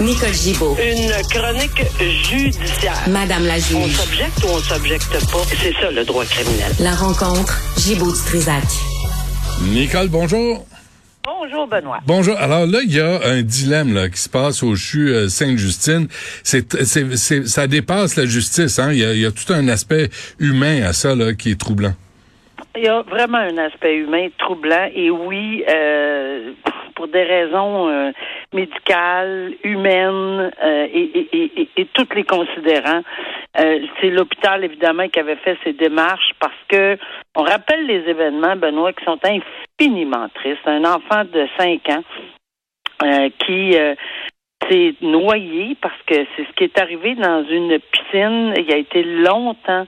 Nicole Gibaud. Une chronique judiciaire. Madame la On juge. s'objecte ou on s'objecte pas? C'est ça le droit criminel. La rencontre, Gibaud du Trisac. Nicole, bonjour. Bonjour Benoît. Bonjour. Alors là, il y a un dilemme là, qui se passe au CHU euh, Sainte-Justine. C'est, c'est, c'est- ça dépasse la justice. Hein? Il, y a, il y a tout un aspect humain à ça là, qui est troublant. Il y a vraiment un aspect humain troublant et oui, euh, pour des raisons euh, médicales, humaines euh, et, toutes les considérants, euh, c'est l'hôpital évidemment qui avait fait ces démarches parce que on rappelle les événements, Benoît, qui sont infiniment tristes. Un enfant de 5 ans qui s'est noyé parce que c'est ce qui est arrivé dans une piscine. Il a été longtemps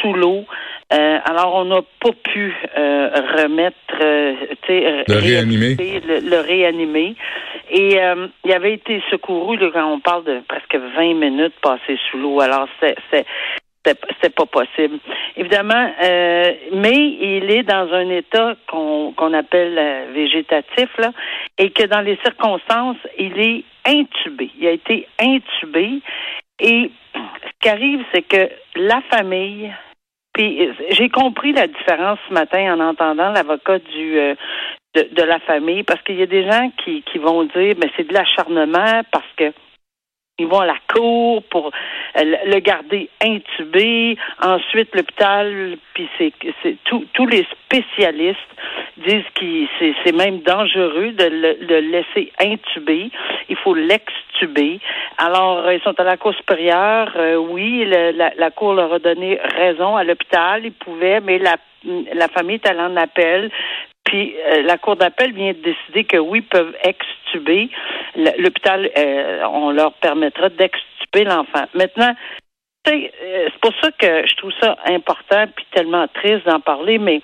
sous l'eau. Euh, alors, on n'a pas pu euh, remettre, euh, tu sais, Le réanimer. Le, le réanimer. Et euh, il avait été secouru là, quand on parle de presque 20 minutes passées sous l'eau. Alors, c'est c'est pas possible. Évidemment, euh, mais il est dans un état qu'on qu'on appelle euh, végétatif, là, et que dans les circonstances, il est intubé. Il a été intubé. Et ce qui arrive, c'est que la famille, j'ai compris la différence ce matin en entendant l'avocat du euh, de, de la famille, parce qu'il y a des gens qui, qui vont dire, mais c'est de l'acharnement parce que ils vont à la cour pour euh, le garder intubé. Ensuite, l'hôpital, puis c'est c'est tous les spécialistes disent que c'est c'est même dangereux de le, laisser intuber. Il faut l'extuber. Alors, ils sont à la cour supérieure. Euh, oui, le- la, la cour leur a donné raison à l'hôpital. Ils pouvaient, mais la, la famille est allée en appel. Puis euh, la Cour d'appel vient de décider que oui, peuvent extuber. L'hôpital, euh, on leur permettra d'extuber l'enfant. Maintenant, euh, c'est pour ça que je trouve ça important puis tellement triste d'en parler, mais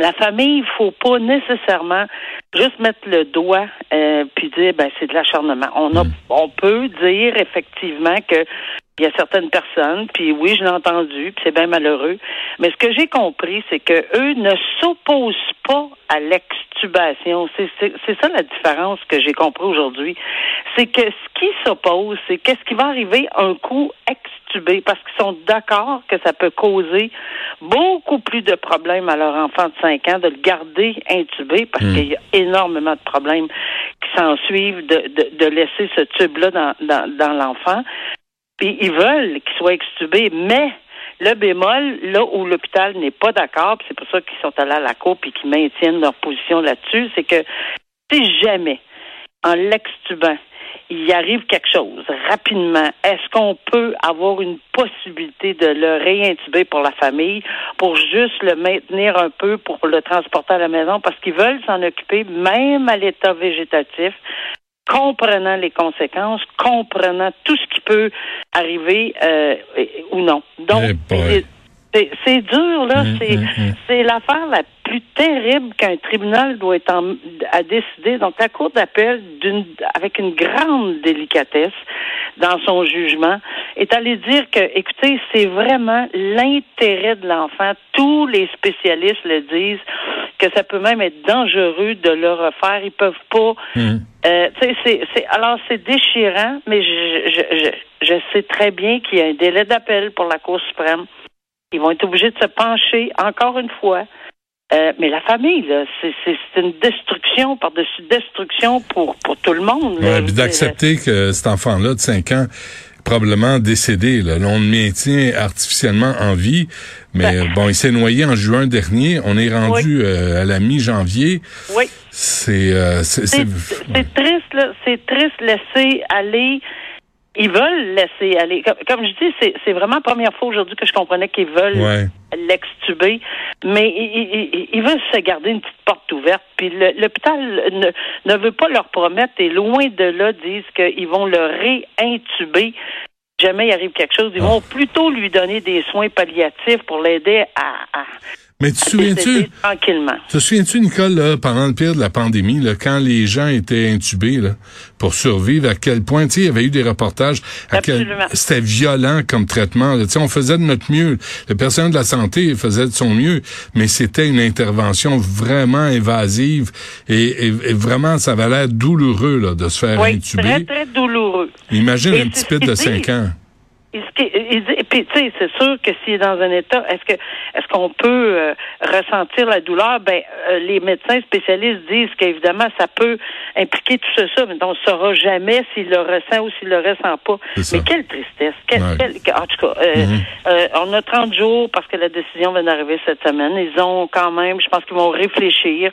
la famille, il faut pas nécessairement juste mettre le doigt euh, puis dire ben c'est de l'acharnement. On a, on peut dire effectivement que il y a certaines personnes, puis oui, je l'ai entendu, puis c'est bien malheureux. Mais ce que j'ai compris, c'est que eux ne s'opposent pas à l'extubation. C'est c'est- c'est ça la différence que j'ai compris aujourd'hui. C'est que ce qui s'oppose, c'est qu'est-ce qui va arriver un coup parce qu'ils sont d'accord que ça peut causer beaucoup plus de problèmes à leur enfant de 5 ans de le garder intubé, parce qu'il y a énormément de problèmes qui s'en suivent de, de, de laisser ce tube-là dans, dans, dans l'enfant. Puis ils veulent qu'il soit extubé, mais le bémol, là où l'hôpital n'est pas d'accord, c'est pour ça qu'ils sont allés à la cour puis qu'ils maintiennent leur position là-dessus, c'est que si jamais, en l'extubant, il arrive quelque chose rapidement, est-ce qu'on peut avoir une possibilité de le réintuber pour la famille, pour juste le maintenir un peu, pour le transporter à la maison, parce qu'ils veulent s'en occuper, même à l'état végétatif, comprenant les conséquences, comprenant tout ce qui peut arriver euh, ou non. Donc, Eh c'est- dur, là. Mm, c'est mm, mm. c'est l'affaire la plus terrible qu'un tribunal doit être en, à décider. Donc, la Cour d'appel, d'une avec une grande délicatesse dans son jugement, est allée dire que, écoutez, c'est vraiment l'intérêt de l'enfant. Tous les spécialistes le disent que ça peut même être dangereux de le refaire. Ils peuvent pas. Hum. Euh, c'est, c'est, alors c'est déchirant, mais je, je, je, je sais très bien qu'il y a un délai d'appel pour la Cour suprême. Ils vont être obligés de se pencher encore une fois. Euh, mais la famille, là, c'est, une destruction par-dessus destruction pour, pour tout le monde. là. Ouais, puis d'accepter que cet enfant-là de 5 ans probablement décédé. Là. On le maintient artificiellement en vie. Mais Ben. bon, il s'est noyé en juin dernier. On est rendu euh, à la mi-janvier. Oui. C'est... euh, c'est- C'est, c'est- c'est triste, là. C'est triste laisser aller. Ils veulent laisser aller. Comme, comme je dis, c'est, c'est vraiment la première fois aujourd'hui que je comprenais qu'ils veulent Ouais. l'extuber, mais ils, ils- ils veulent se garder une petite porte ouverte. Puis le- l'hôpital ne, ne veut pas leur promettre, et loin de là, disent qu'ils vont le réintuber. Jamais il arrive quelque chose. Ils vont plutôt lui donner des soins palliatifs pour l'aider à, à- Mais tu te souviens-tu? Tranquillement. Te souviens-tu, Nicole, là, pendant le pire de la pandémie, là, quand les gens étaient intubés là, pour survivre, à quel point, tu sais, il y avait eu des reportages, à quel c'était violent comme traitement. Tu sais, on faisait de notre mieux. Le personnel de la santé faisait de son mieux, mais c'était une intervention vraiment invasive et, et, vraiment, ça avait l'air douloureux là, de se faire oui, intuber. très, très douloureux. Imagine un petit pit de 5 ans. Et puis, tu sais, c'est sûr que s'il est dans un état, est-ce que est-ce qu'on peut euh, ressentir la douleur? Ben, euh, les médecins spécialistes disent qu'évidemment, ça peut impliquer tout ça, mais on ne saura jamais s'il le ressent ou s'il le ressent pas. Mais quelle tristesse! en tout cas, euh, mm-hmm. on a 30 jours parce que la décision vient d'arriver cette semaine. Ils ont quand même, je pense qu'ils vont réfléchir.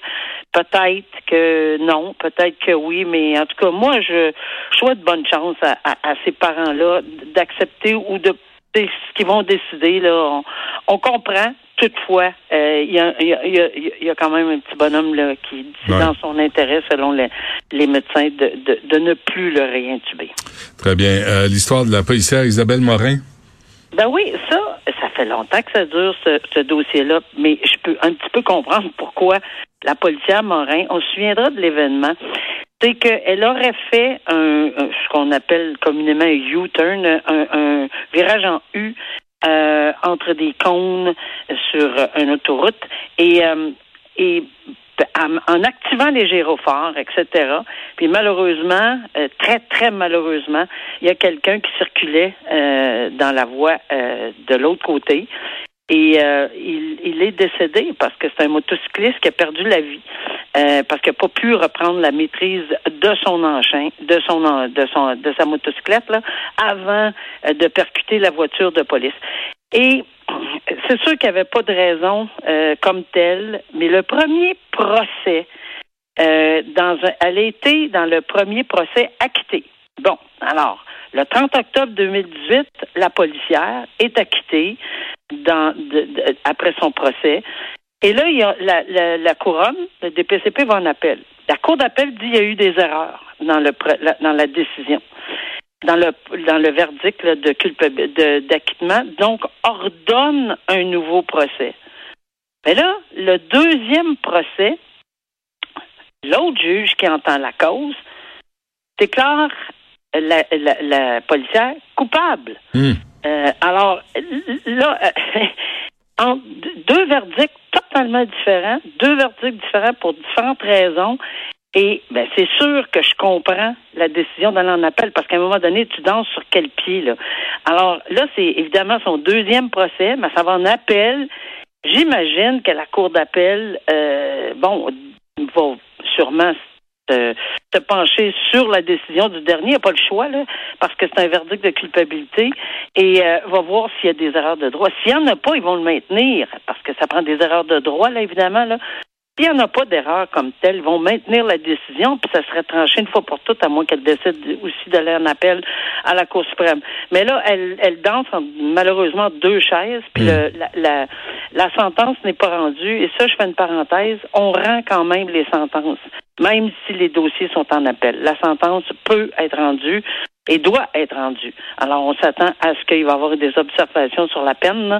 Peut-être que non, peut-être que oui, mais en tout cas, moi, je, souhaite bonne chance à, à ces parents-là d'accepter ou de ce qu'ils vont décider. Là, on, comprend. Toutefois, euh, il y, a, y, a, quand même un petit bonhomme là, qui dit dans son intérêt, selon les, les médecins, de, de, de, ne plus le réintuber. Très bien. Euh, l'histoire de la policière Isabelle Morin? Ben oui, ça, ça fait longtemps que ça dure, ce, ce dossier-là, mais je peux un petit peu comprendre pourquoi la policière Morin, on se souviendra de l'événement, c'est qu'elle aurait fait un, ce qu'on appelle communément un U-turn, un, virage en U euh, entre des cônes sur une autoroute et euh, et en activant les gyrophares, etc. Puis malheureusement, euh, très très malheureusement, il y a quelqu'un qui circulait dans la voie de l'autre côté et il, il, est décédé parce que c'est un motocycliste qui a perdu la vie. Euh, parce qu'il n'a pas pu reprendre la maîtrise de son engin, de son de son de sa motocyclette là, avant euh, de percuter la voiture de police. Et c'est sûr qu'il n'y avait pas de raison euh, comme telle, mais le premier procès, dans un, elle a été dans le premier procès acquitté. Bon, alors, le 30 octobre 2018, la policière est acquittée dans, après son procès. Et là, il y a la, la, couronne, le DPCP va en appel. La Cour d'appel dit qu'il y a eu des erreurs dans le dans la décision, dans le dans le verdict de d'acquittement, donc ordonne un nouveau procès. Mais là, le deuxième procès, l'autre juge qui entend la cause déclare la, la, policière coupable. Hmm. Euh, alors là, deux verdicts totalement différents, deux verdicts différents pour différentes raisons. Et ben, c'est sûr que je comprends la décision d'aller en appel parce qu'à un moment donné, tu danses sur quel pied là. Alors là, c'est évidemment son deuxième procès, mais ça va en appel. J'imagine que la cour d'appel, euh, bon, va sûrement se, pencher sur la décision du dernier. Il a pas le choix, là, parce que c'est un verdict de culpabilité. Et euh, va voir s'il y a des erreurs de droit. S'il n'y en a pas, ils vont le maintenir, parce que ça prend des erreurs de droit, là, évidemment. Là. S'il n'y en a pas d'erreur comme telle, ils vont maintenir la décision, puis ça serait tranché une fois pour toutes, à moins qu'elle décide aussi d'aller en appel à la Cour suprême. Mais là, elle, elle danse malheureusement deux chaises, puis hmm. la, la, la sentence n'est pas rendue. Et ça, je fais une parenthèse, on rend quand même les sentences même si les dossiers sont en appel. La sentence peut être rendue et doit être rendue. Alors, on s'attend à ce qu'il va y avoir des observations sur la peine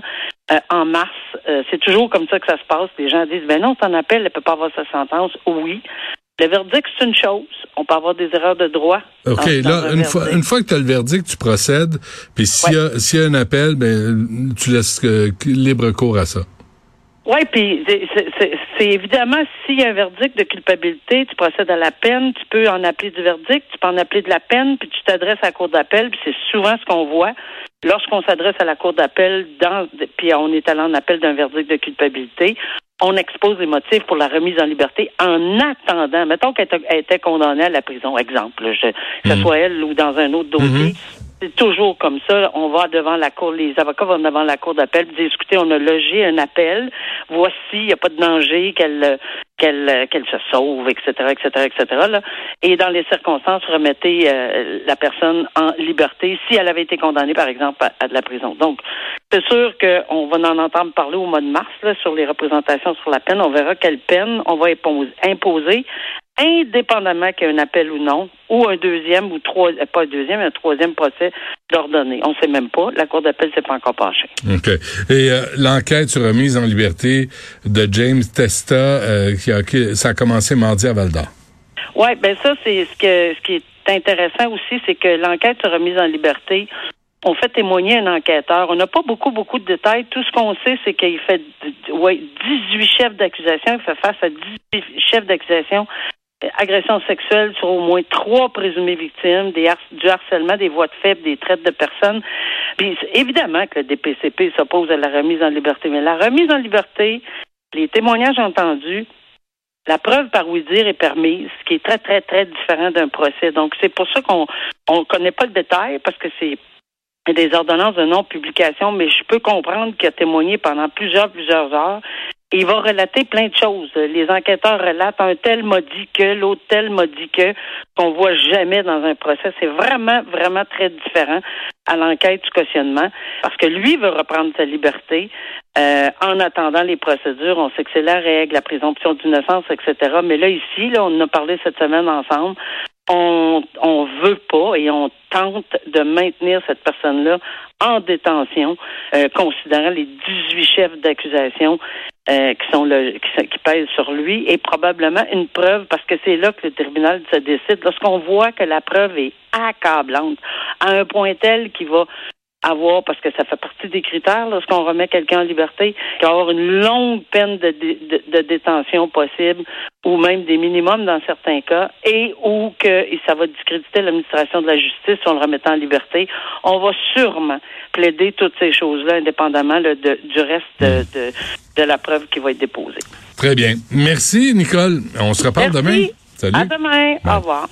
euh, en mars. Euh, c'est toujours comme ça que ça se passe. Les gens disent, ben non, c'est en appel, elle ne peut pas avoir sa sentence. Oui. Le verdict, c'est une chose. On peut avoir des erreurs de droit. OK. là, une fois, une fois, que tu as le verdict, tu procèdes. Puis s'il y, y, a un appel, ben, tu laisses euh, libre cours à ça. Oui, puis c'est évidemment s'il y a un verdict de culpabilité, tu procèdes à la peine, tu peux en appeler du verdict, tu peux en appeler de la peine, puis tu t'adresses à la cour d'appel, puis c'est souvent ce qu'on voit lorsqu'on s'adresse à la cour d'appel, dans puis on est allé en appel d'un verdict de culpabilité, on expose les motifs pour la remise en liberté en attendant, mettons qu'elle était condamnée à la prison, exemple, que ce hmm. soit elle ou dans un autre dossier. Hmm. C'est toujours comme ça. On va devant la cour, les avocats vont devant la cour d'appel, disent écoutez, on a logé un appel. Voici, il n'y a pas de danger qu'elle qu'elle qu'elle se sauve, etc., etc., etc. Là. Et dans les circonstances, remettez euh, la personne en liberté si elle avait été condamnée, par exemple, à, de la prison. Donc, c'est sûr qu'on va en entendre parler au mois de mars là, sur les représentations sur la peine. On verra quelle peine on va imposer indépendamment qu'il y ait un appel ou non, ou un deuxième ou trois, euh, pas un deuxième, un troisième procès d'ordonner. On ne sait même pas. La Cour d'appel s'est pas encore penchée. OK. Et euh, l'enquête sur remise en liberté de James Testa, euh, qui, a, ça a commencé mardi à Val d'Or. Oui, ben ça, c'est ce que ce qui est intéressant aussi, c'est que l'enquête sur remise en liberté, on fait témoigner un enquêteur. On n'a pas beaucoup, beaucoup de détails. Tout ce qu'on sait, c'est qu'il fait ouais, 18 chefs d'accusation. Il fait face à 18 chefs d'accusation agression sexuelle sur au moins trois présumées victimes, du harcèlement, des voies de faible, des traites de personnes. Puis évidemment que le DPCP s'oppose à la remise en liberté, mais la remise en liberté, les témoignages entendus, la preuve par oui dire est permise, ce qui est très, très, très différent d'un procès. Donc, c'est pour ça qu'on ne connaît pas le détail, parce que c'est des ordonnances de non-publication, mais je peux comprendre qu'il a témoigné pendant plusieurs, plusieurs heures il va relater plein de choses. Les enquêteurs relatent un tel m'a dit que, l'autre tel m'a dit que, qu'on voit jamais dans un procès. C'est vraiment, vraiment très différent à l'enquête du cautionnement, parce que lui veut reprendre sa liberté euh, en attendant les procédures. On sait que c'est la règle, la présomption d'innocence, etc. Mais là, ici, là, on en a parlé cette semaine ensemble. On, on veut pas et on tente de maintenir cette personne-là en détention, euh, considérant les 18 chefs d'accusation euh, qui sont le, qui, pèsent sur lui, et probablement une preuve, parce que c'est là que le tribunal se décide. Lorsqu'on voit que la preuve est accablante, à un point tel qu'il va avoir, parce que ça fait partie des critères lorsqu'on remet quelqu'un en liberté, qu'il va avoir une longue peine de, de, détention possible, ou même des minimums dans certains cas, et ou que ça va discréditer l'administration de la justice en le remettant en liberté. On va sûrement plaider toutes ces choses-là, indépendamment de, du reste de, de, la preuve qui va être déposée. Très bien. Merci, Nicole. On se reparle demain. Salut. À demain. Au revoir.